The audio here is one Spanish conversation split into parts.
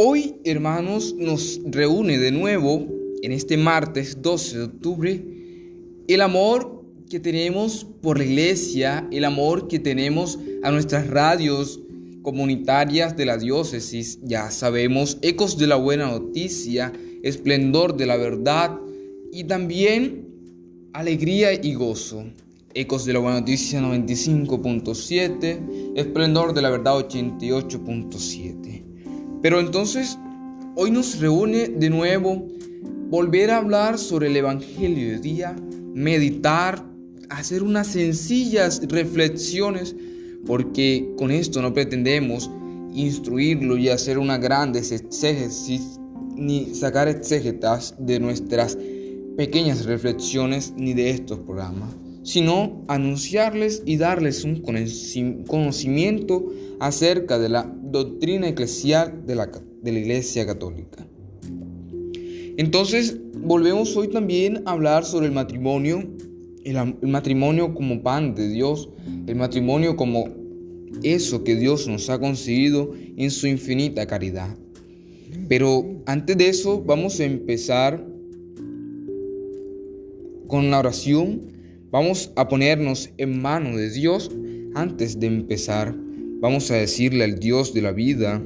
Hoy, hermanos, nos reúne de nuevo en este martes 12 de octubre el amor que tenemos por la iglesia, el amor que tenemos a nuestras radios comunitarias de la diócesis, ya sabemos, ecos de la buena noticia, esplendor de la verdad y también alegría y gozo. Ecos de la buena noticia 95.7, esplendor de la verdad 88.7. Pero entonces, hoy nos reúne de nuevo volver a hablar sobre el Evangelio de día, meditar, hacer unas sencillas reflexiones, porque con esto no pretendemos instruirlo y hacer una grandes exégesis, ni sacar exégetas de nuestras pequeñas reflexiones ni de estos programas, sino anunciarles y darles un conoci- conocimiento acerca de la doctrina eclesial de la, de la Iglesia Católica. Entonces, volvemos hoy también a hablar sobre el matrimonio, el, el matrimonio como pan de Dios, el matrimonio como eso que Dios nos ha concedido en su infinita caridad. Pero antes de eso, vamos a empezar con la oración. Vamos a ponernos en manos de Dios antes de empezar. Vamos a decirle al Dios de la vida,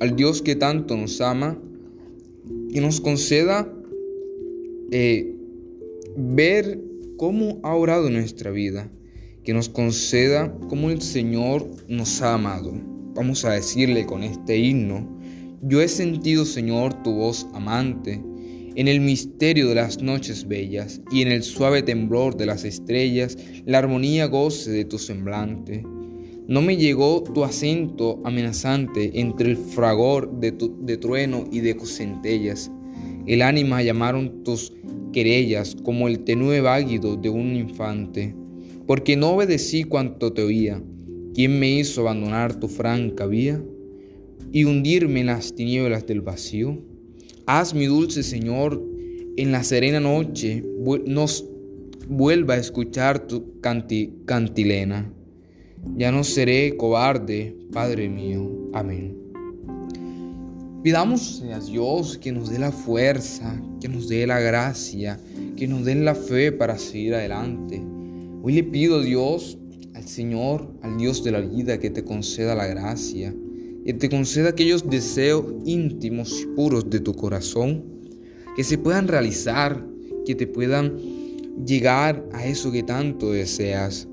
al Dios que tanto nos ama, que nos conceda eh, ver cómo ha orado nuestra vida, que nos conceda cómo el Señor nos ha amado. Vamos a decirle con este himno, yo he sentido, Señor, tu voz amante, en el misterio de las noches bellas y en el suave temblor de las estrellas, la armonía goce de tu semblante. No me llegó tu acento amenazante entre el fragor de, tu, de trueno y de centellas. El ánima llamaron tus querellas como el tenue váguido de un infante. Porque no obedecí cuanto te oía. ¿Quién me hizo abandonar tu franca vía y hundirme en las tinieblas del vacío? Haz, mi dulce Señor, en la serena noche nos vuelva a escuchar tu canti- cantilena. Ya no seré cobarde, Padre mío. Amén. Pidamos a Dios que nos dé la fuerza, que nos dé la gracia, que nos dé la fe para seguir adelante. Hoy le pido a Dios, al Señor, al Dios de la vida, que te conceda la gracia, que te conceda aquellos deseos íntimos y puros de tu corazón, que se puedan realizar, que te puedan llegar a eso que tanto deseas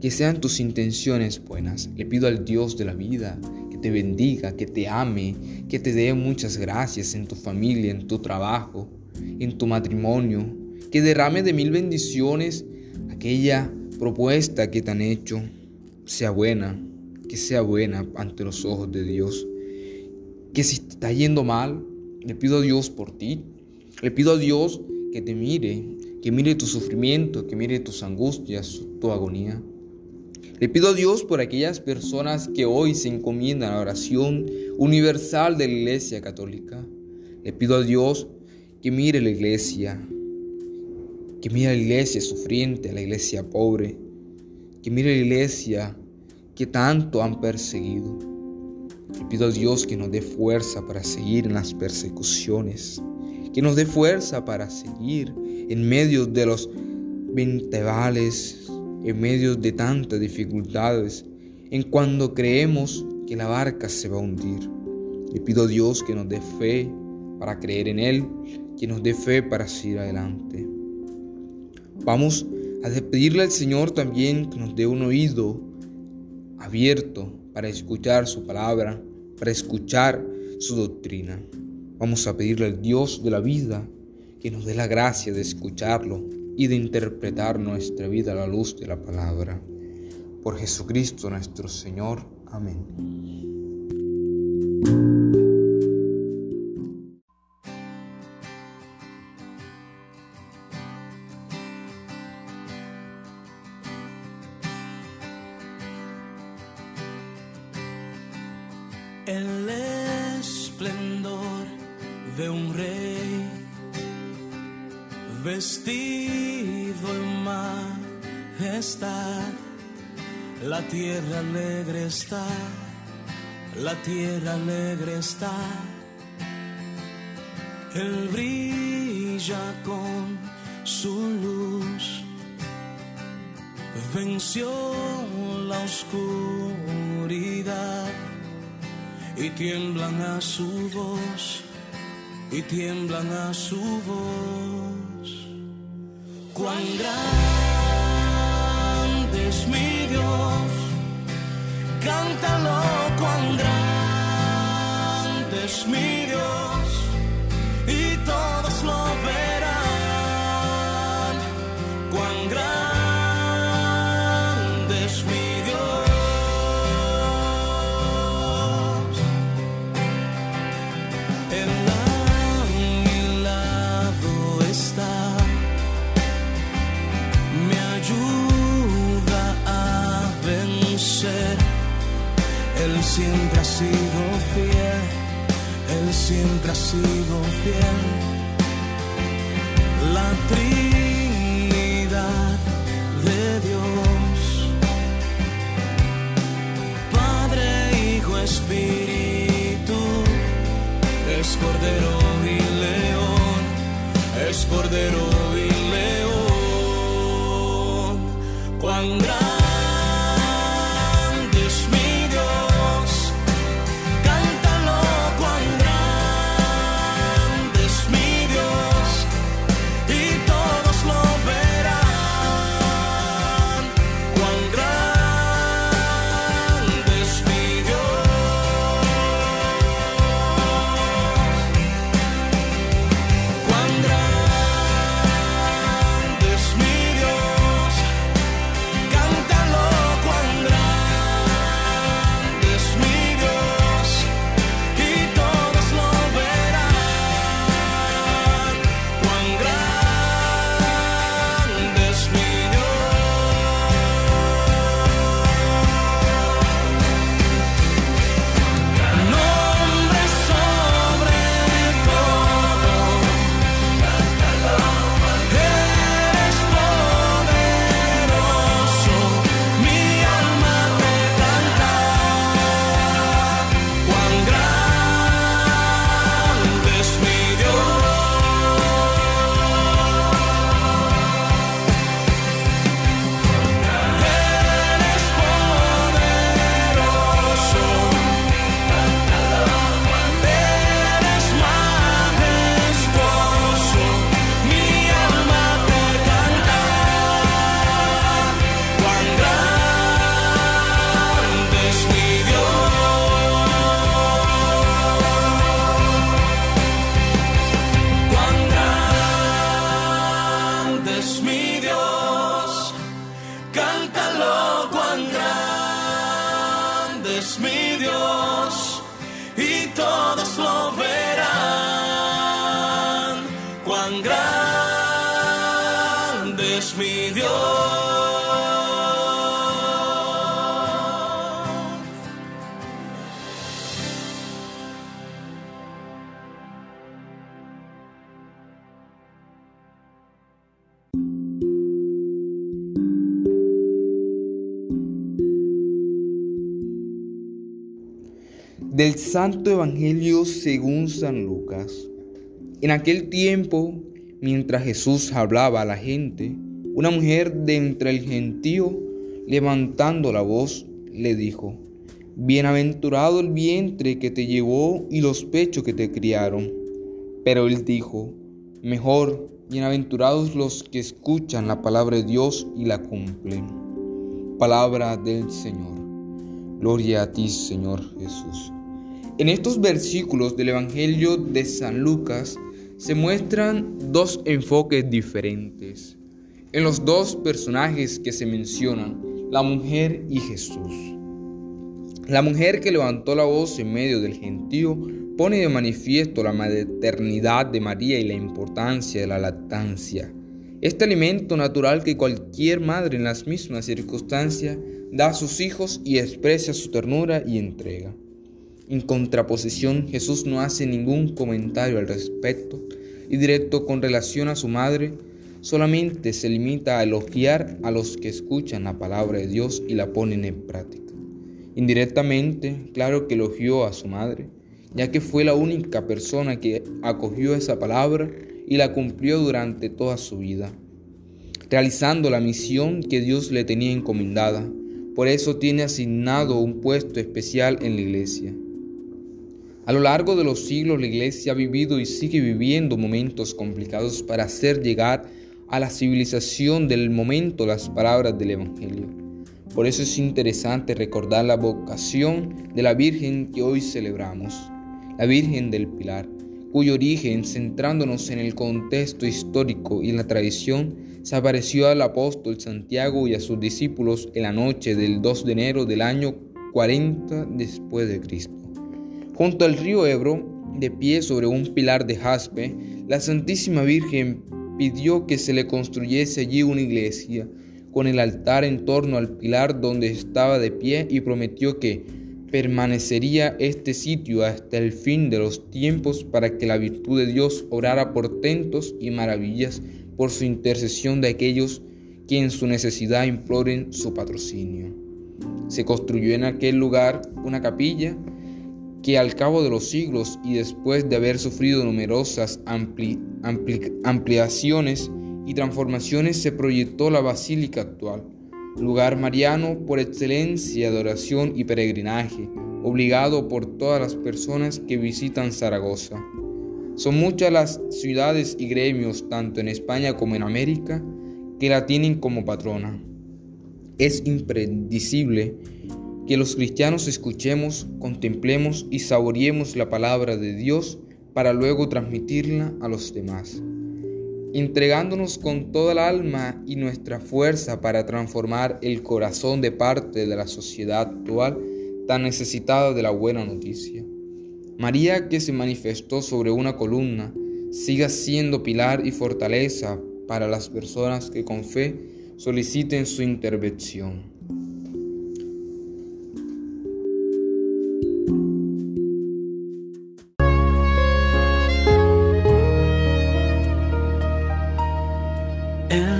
que sean tus intenciones buenas. Le pido al Dios de la vida que te bendiga, que te ame, que te dé muchas gracias en tu familia, en tu trabajo, en tu matrimonio, que derrame de mil bendiciones aquella propuesta que te han hecho, sea buena, que sea buena ante los ojos de Dios. Que si te está yendo mal, le pido a Dios por ti. Le pido a Dios que te mire, que mire tu sufrimiento, que mire tus angustias, tu agonía. Le pido a Dios por aquellas personas que hoy se encomiendan a la oración universal de la Iglesia Católica. Le pido a Dios que mire la iglesia, que mire a la iglesia sufriente, a la iglesia pobre, que mire la iglesia que tanto han perseguido. Le pido a Dios que nos dé fuerza para seguir en las persecuciones, que nos dé fuerza para seguir en medio de los ventevales, en medio de tantas dificultades, en cuando creemos que la barca se va a hundir. Le pido a Dios que nos dé fe para creer en Él, que nos dé fe para seguir adelante. Vamos a pedirle al Señor también que nos dé un oído abierto para escuchar su palabra, para escuchar su doctrina. Vamos a pedirle al Dios de la vida que nos dé la gracia de escucharlo y de interpretar nuestra vida a la luz de la palabra. Por Jesucristo nuestro Señor. Amén. La tierra alegre está. Él brilla con su luz, venció la oscuridad y tiemblan a su voz, y tiemblan a su voz. Cuán grande es mi Dios, cántalo, cuán grande es mi Dios, y todos siempre ha sido fiel, Él siempre ha sido fiel. Mi Dios, y todos lo verán. Del Santo Evangelio según San Lucas. En aquel tiempo, mientras Jesús hablaba a la gente, una mujer de entre el gentío, levantando la voz, le dijo, Bienaventurado el vientre que te llevó y los pechos que te criaron. Pero él dijo, Mejor, bienaventurados los que escuchan la palabra de Dios y la cumplen. Palabra del Señor. Gloria a ti, Señor Jesús. En estos versículos del Evangelio de San Lucas se muestran dos enfoques diferentes. En los dos personajes que se mencionan, la mujer y Jesús. La mujer que levantó la voz en medio del gentío pone de manifiesto la maternidad de María y la importancia de la lactancia. Este alimento natural que cualquier madre en las mismas circunstancias da a sus hijos y expresa su ternura y entrega. En contraposición, Jesús no hace ningún comentario al respecto y directo con relación a su madre, solamente se limita a elogiar a los que escuchan la palabra de Dios y la ponen en práctica. Indirectamente, claro que elogió a su madre, ya que fue la única persona que acogió esa palabra y la cumplió durante toda su vida, realizando la misión que Dios le tenía encomendada. Por eso tiene asignado un puesto especial en la iglesia. A lo largo de los siglos la iglesia ha vivido y sigue viviendo momentos complicados para hacer llegar a la civilización del momento las palabras del Evangelio. Por eso es interesante recordar la vocación de la Virgen que hoy celebramos, la Virgen del Pilar, cuyo origen, centrándonos en el contexto histórico y en la tradición, se apareció al apóstol Santiago y a sus discípulos en la noche del 2 de enero del año 40 después de Cristo. Junto al río Ebro, de pie sobre un pilar de jaspe, la Santísima Virgen pidió que se le construyese allí una iglesia, con el altar en torno al pilar donde estaba de pie y prometió que permanecería este sitio hasta el fin de los tiempos para que la virtud de Dios orara portentos y maravillas por su intercesión de aquellos que en su necesidad imploren su patrocinio. Se construyó en aquel lugar una capilla que al cabo de los siglos y después de haber sufrido numerosas ampliaciones y transformaciones se proyectó la basílica actual, lugar mariano por excelencia de oración y peregrinaje, obligado por todas las personas que visitan Zaragoza. Son muchas las ciudades y gremios, tanto en España como en América, que la tienen como patrona. Es impredecible que los cristianos escuchemos, contemplemos y saboreemos la palabra de Dios para luego transmitirla a los demás, entregándonos con toda el alma y nuestra fuerza para transformar el corazón de parte de la sociedad actual tan necesitada de la buena noticia. María que se manifestó sobre una columna, siga siendo pilar y fortaleza para las personas que con fe soliciten su intervención.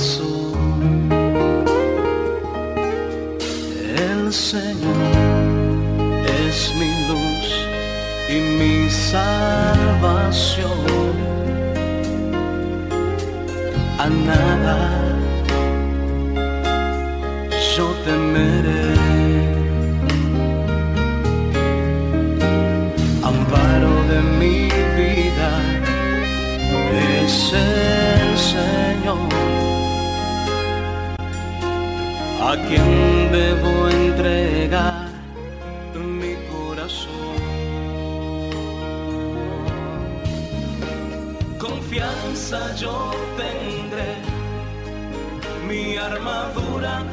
El Señor es mi luz y mi salvación. A nada yo temeré. Amparo de mi vida es a quien debo entregar mi corazón. Confianza yo mi armadura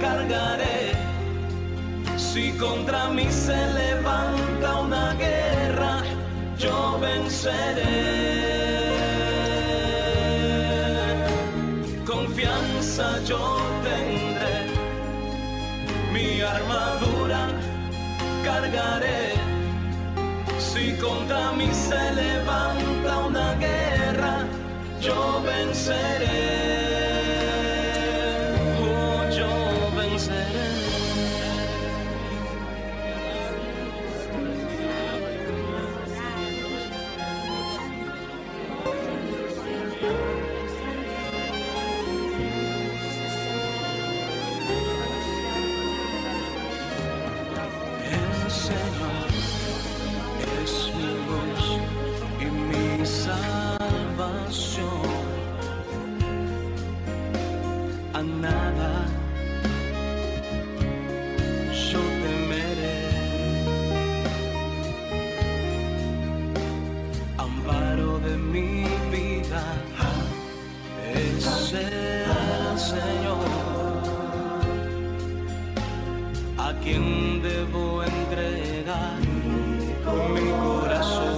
cargaré. Si contra mí se levanta una guerra, yo venceré. Contra mí se levanta una guerra, yo venceré. Quien debo entregar con mi corazón.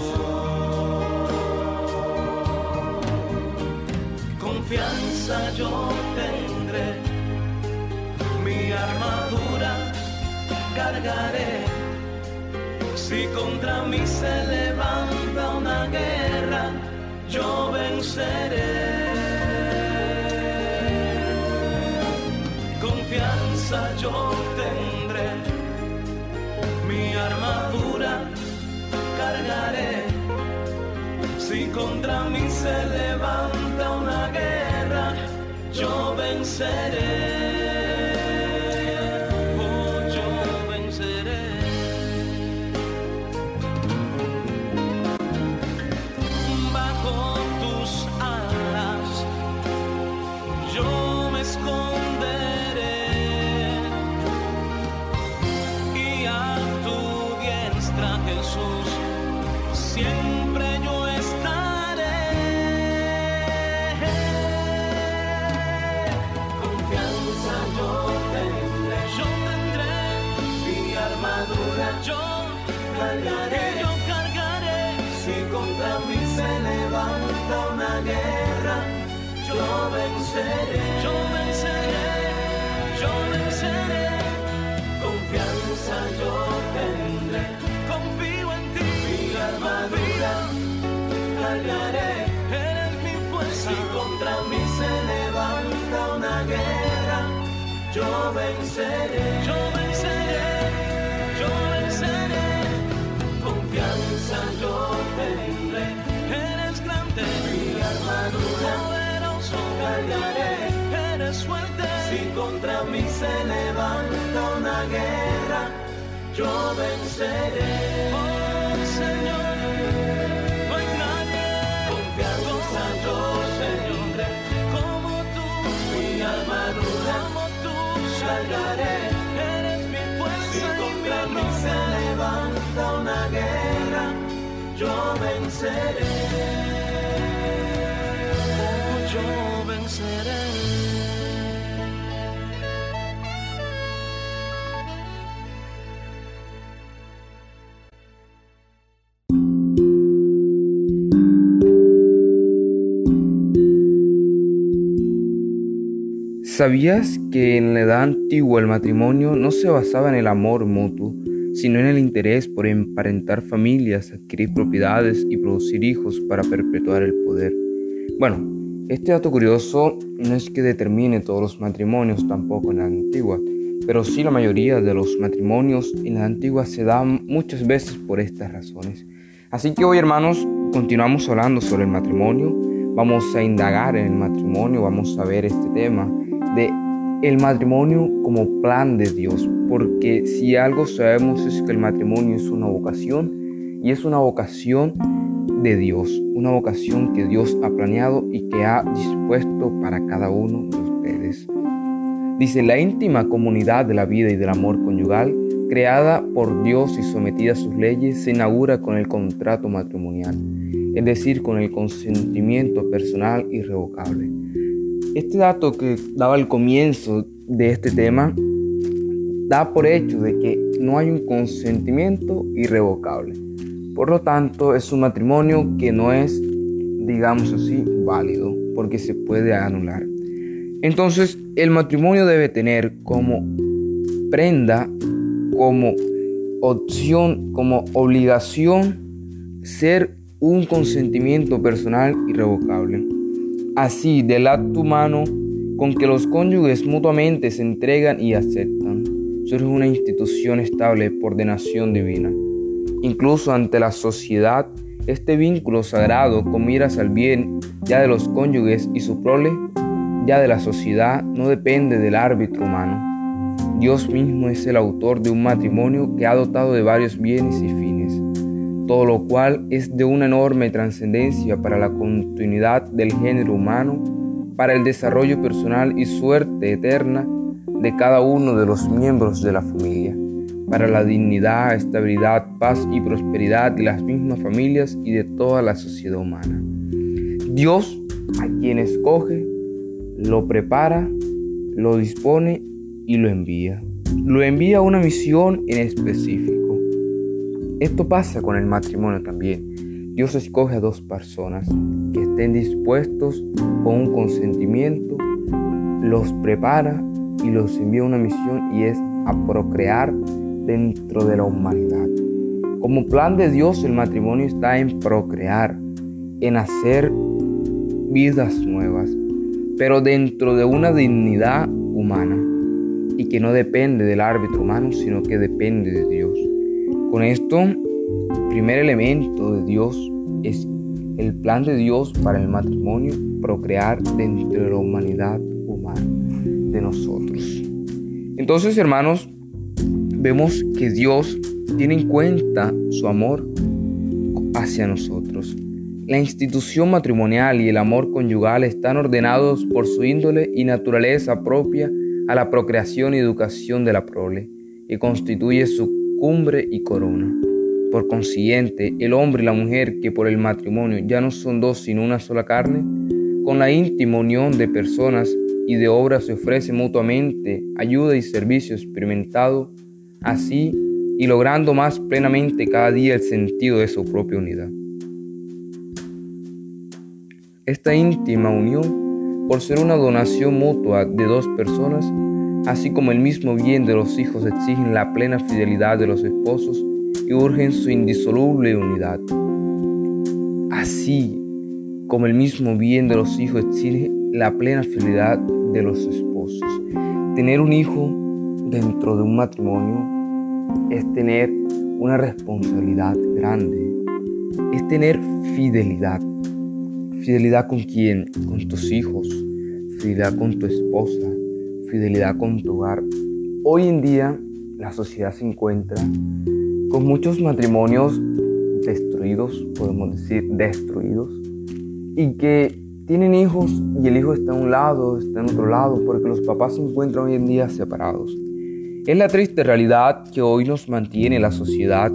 Confianza yo tendré, mi armadura cargaré. Si contra mí se levanta una guerra, yo venceré. Confianza yo contra mí se levanta una guerra, yo venceré. Venceré, yo venceré, yo venceré. Confianza yo tendré, confío en ti, mi armadura cargaré, eres mi fuerza. Si contra mí se levanta una guerra, yo venceré, yo venceré, contra mí se levanta una guerra, yo venceré. Oh Señor, no hay nadie confianza yo tendré como tú, mi armadura como tú cargaré, eres mi fuerza si contra mí se levanta una guerra, yo venceré. ¿Sabías que en la edad antigua el matrimonio no se basaba en el amor mutuo, sino en el interés por emparentar familias, adquirir propiedades y producir hijos para perpetuar el poder? Bueno, este dato curioso no es que determine todos los matrimonios tampoco en la antigua, pero sí la mayoría de los matrimonios en la antigua se dan muchas veces por estas razones. Así que hoy hermanos continuamos hablando sobre el matrimonio, vamos a indagar en el matrimonio, vamos a ver este tema el matrimonio como plan de Dios, porque si algo sabemos es que el matrimonio es una vocación y es una vocación de Dios, una vocación que Dios ha planeado y que ha dispuesto para cada uno de ustedes. Dice, la íntima comunidad de la vida y del amor conyugal, creada por Dios y sometida a sus leyes, se inaugura con el contrato matrimonial, es decir, con el consentimiento personal irrevocable. Este dato que daba el comienzo de este tema da por hecho de que no hay un consentimiento irrevocable. Por lo tanto, es un matrimonio que no es, digamos así, válido, porque se puede anular. Entonces, el matrimonio debe tener como prenda, como opción, como obligación, ser un consentimiento personal irrevocable. Así, del acto humano con que los cónyuges mutuamente se entregan y aceptan, surge una institución estable por ordenación divina. Incluso ante la sociedad, este vínculo sagrado con miras al bien ya de los cónyuges y su prole, ya de la sociedad, no depende del árbitro humano. Dios mismo es el autor de un matrimonio que ha dotado de varios bienes y fines, todo lo cual es de una enorme trascendencia para la continuidad del género humano, para el desarrollo personal y suerte eterna de cada uno de los miembros de la familia, para la dignidad, estabilidad, paz y prosperidad de las mismas familias y de toda la sociedad humana. Dios, a quien escoge, lo prepara, lo dispone y lo envía. lo envía a una misión en específico. Esto pasa con el matrimonio también. Dios escoge a dos personas que estén dispuestos con un consentimiento, los prepara y los envía a una misión y es a procrear dentro de la humanidad. Como plan de Dios el matrimonio está en procrear, en hacer vidas nuevas, pero dentro de una dignidad humana y que no depende del árbitro humano, sino que depende de Dios. Con esto, el primer elemento de Dios es el plan de Dios para el matrimonio, procrear dentro de la humanidad humana de nosotros. Entonces, hermanos, vemos que Dios tiene en cuenta su amor hacia nosotros. La institución matrimonial y el amor conyugal están ordenados por su índole y naturaleza propia a la procreación y educación de la prole, y constituye su cumbre y corona. Por consiguiente, el hombre y la mujer, que por el matrimonio ya no son dos sino una sola carne, con la íntima unión de personas y de obras se ofrece mutuamente ayuda y servicio experimentado, así y logrando más plenamente cada día el sentido de su propia unidad. Esta íntima unión por ser una donación mutua de dos personas, así como el mismo bien de los hijos exigen la plena fidelidad de los esposos y urgen su indisoluble unidad. Así como el mismo bien de los hijos exige la plena fidelidad de los esposos. Tener un hijo dentro de un matrimonio es tener una responsabilidad grande, es tener fidelidad. Fidelidad con quién? Con tus hijos, fidelidad con tu esposa, fidelidad con tu hogar. Hoy en día la sociedad se encuentra con muchos matrimonios destruidos, podemos decir destruidos, y que tienen hijos y el hijo está a un lado, está en otro lado, porque los papás se encuentran hoy en día separados. Es la triste realidad que hoy nos mantiene la sociedad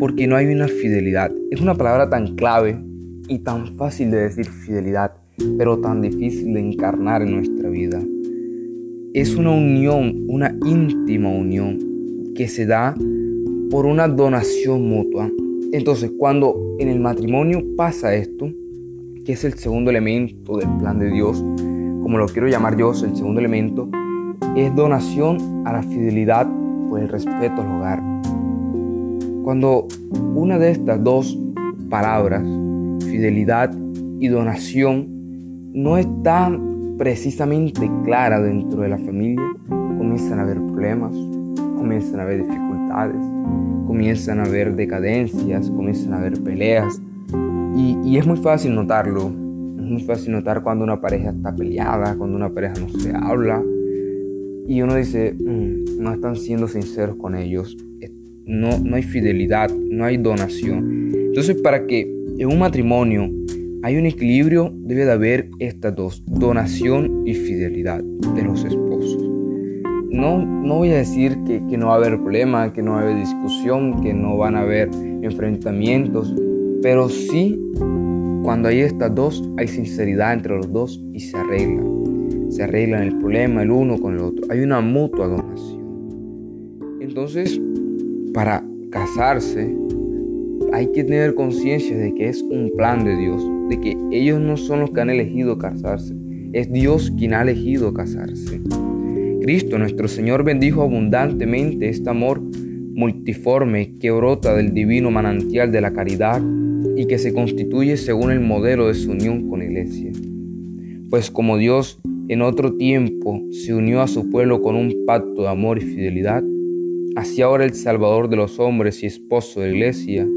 porque no hay una fidelidad. Es una palabra tan clave y tan fácil de decir fidelidad, pero tan difícil de encarnar en nuestra vida. Es una unión, una íntima unión que se da por una donación mutua. Entonces, cuando en el matrimonio pasa esto, que es el segundo elemento del plan de Dios, como lo quiero llamar yo, el segundo elemento, es donación a la fidelidad por el respeto al hogar. Cuando una de estas dos palabras fidelidad y donación no está precisamente clara dentro de la familia, comienzan a haber problemas, comienzan a haber dificultades, comienzan a haber decadencias, comienzan a haber peleas. Y, es muy fácil notarlo. Es muy fácil notar cuando una pareja está peleada, cuando una pareja no se habla. Y uno dice, mm, no están siendo sinceros con ellos. No, no hay fidelidad, no hay donación. Entonces, para que en un matrimonio hay un equilibrio, debe de haber estas dos, donación y fidelidad de los esposos. No, no voy a decir que, que no va a haber problema, que no va a haber discusión, que no van a haber enfrentamientos, pero sí, cuando hay estas dos, hay sinceridad entre los dos y se arregla. Se arreglan el problema el uno con el otro. Hay una mutua donación. Entonces, para casarse, hay que tener conciencia de que es un plan de Dios, de que ellos no son los que han elegido casarse, es Dios quien ha elegido casarse. Cristo nuestro Señor bendijo abundantemente este amor multiforme que brota del divino manantial de la caridad y que se constituye según el modelo de su unión con iglesia. Pues como Dios en otro tiempo se unió a su pueblo con un pacto de amor y fidelidad, así ahora el Salvador de los hombres y esposo de iglesia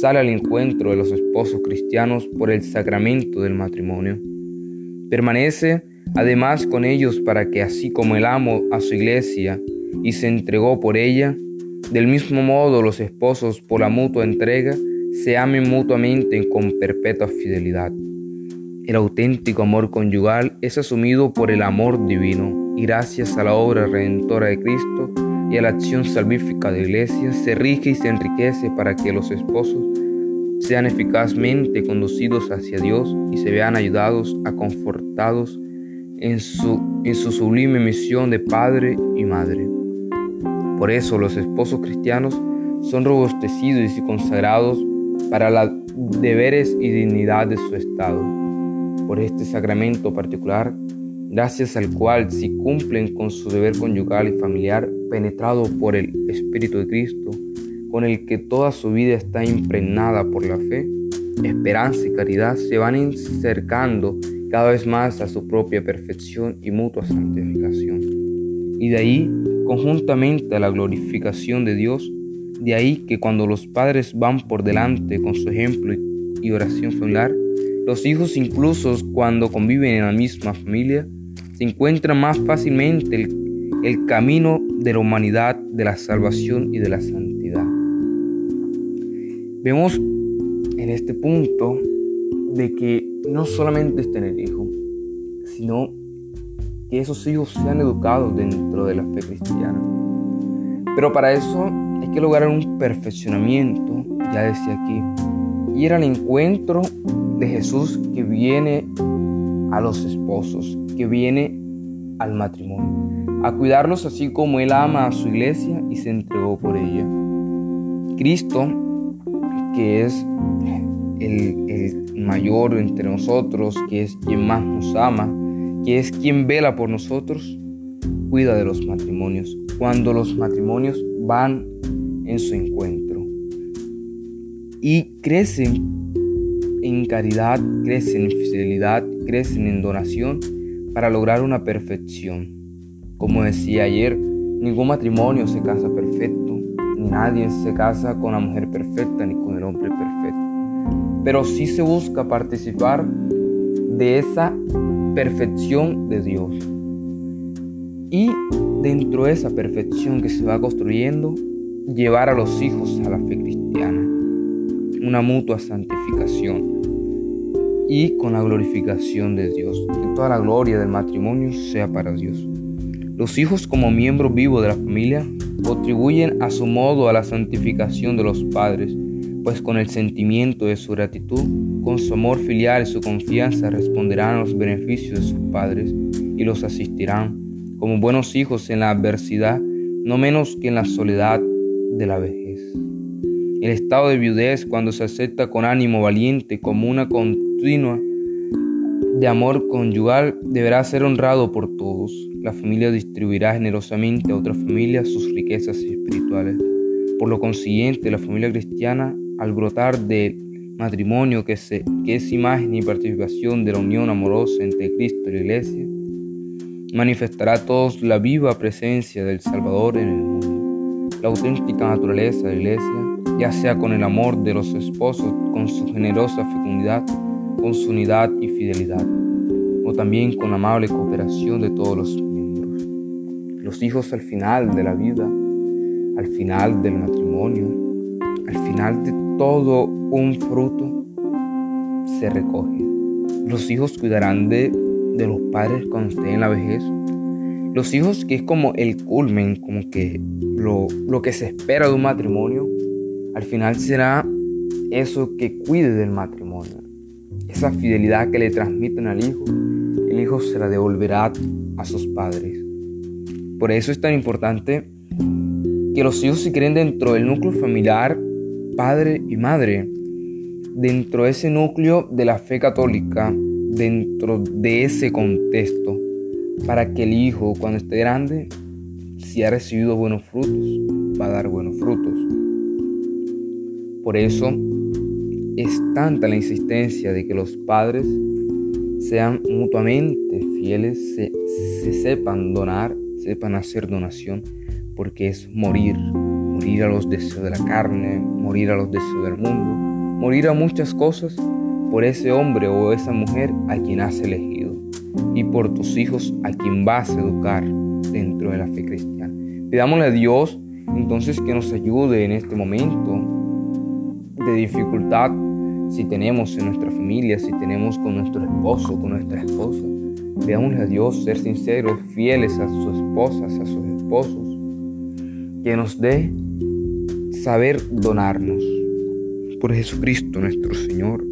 sale al encuentro de los esposos cristianos por el sacramento del matrimonio. Permanece además con ellos para que así como el amo a su iglesia y se entregó por ella, del mismo modo los esposos por la mutua entrega se amen mutuamente con perpetua fidelidad. El auténtico amor conyugal es asumido por el amor divino y gracias a la obra redentora de Cristo y a la acción salvífica de la iglesia se rige y se enriquece para que los esposos sean eficazmente conducidos hacia Dios y se vean ayudados, a confortados en su en su sublime misión de padre y madre. Por eso los esposos cristianos son robustecidos y consagrados para los deberes y dignidad de su estado. Por este sacramento particular, gracias al cual si cumplen con su deber conyugal y familiar penetrado por el Espíritu de Cristo, con el que toda su vida está impregnada por la fe, esperanza y caridad, se van acercando cada vez más a su propia perfección y mutua santificación. Y de ahí, conjuntamente a la glorificación de Dios, de ahí que cuando los padres van por delante con su ejemplo y oración familiar, los hijos incluso cuando conviven en la misma familia, se encuentran más fácilmente el, el camino de la humanidad, de la salvación y de la santidad. Vemos en este punto de que no solamente es tener hijos, sino que esos hijos sean educados dentro de la fe cristiana. Pero para eso hay que lograr un perfeccionamiento, ya decía aquí, ir al encuentro de Jesús que viene a los esposos, que viene al matrimonio, a cuidarlos así como Él ama a su iglesia y se entregó por ella. Cristo, que es el, el mayor entre nosotros, que es quien más nos ama, que es quien vela por nosotros, cuida de los matrimonios. Cuando los matrimonios van en su encuentro y crecen en caridad, crecen en fidelidad, crecen en donación para lograr una perfección. Como decía ayer, ningún matrimonio se casa perfecto, ni nadie se casa con la mujer perfecta ni con el hombre perfecto. Pero sí se busca participar de esa perfección de Dios. Y dentro de esa perfección que se va construyendo, llevar a los hijos a la fe cristiana, una mutua santificación y con la glorificación de Dios. Que toda la gloria del matrimonio sea para Dios. Los hijos como miembros vivos de la familia contribuyen a su modo a la santificación de los padres, pues con el sentimiento de su gratitud, con su amor filial y su confianza responderán a los beneficios de sus padres y los asistirán como buenos hijos en la adversidad, no menos que en la soledad de la vejez. El estado de viudez, cuando se acepta con ánimo valiente como una continua de amor conyugal, deberá ser honrado por todos. La familia distribuirá generosamente a otras familias sus riquezas espirituales. Por lo consiguiente, la familia cristiana, al brotar del matrimonio que, se, que es imagen y participación de la unión amorosa entre Cristo y la Iglesia, manifestará a todos la viva presencia del Salvador en el mundo, la auténtica naturaleza de la Iglesia, ya sea con el amor de los esposos, con su generosa fecundidad, con su unidad y fidelidad, o también con la amable cooperación de todos los miembros. Los hijos al final de la vida, al final del matrimonio, al final de todo un fruto, se recogen. Los hijos cuidarán de de los padres cuando estén en la vejez. Los hijos, que es como el culmen, como que lo, lo que se espera de un matrimonio, al final será eso que cuide del matrimonio. Esa fidelidad que le transmiten al hijo, el hijo se la devolverá a sus padres. Por eso es tan importante que los hijos se creen dentro del núcleo familiar, padre y madre, dentro de ese núcleo de la fe católica, dentro de ese contexto para que el hijo cuando esté grande, si ha recibido buenos frutos, va a dar buenos frutos. Por eso es tanta la insistencia de que los padres sean mutuamente fieles, se, se sepan donar, sepan hacer donación, porque es morir, morir a los deseos de la carne, morir a los deseos del mundo, morir a muchas cosas por ese hombre o esa mujer a quien has elegido y por tus hijos a quien vas a educar dentro de la fe cristiana. Pidámosle a Dios entonces que nos ayude en este momento de dificultad si tenemos en nuestra familia, si tenemos con nuestro esposo, con nuestra esposa. Pidámosle a Dios ser sinceros, fieles a sus esposas, a sus esposos, que nos dé saber donarnos. Por Jesucristo nuestro Señor.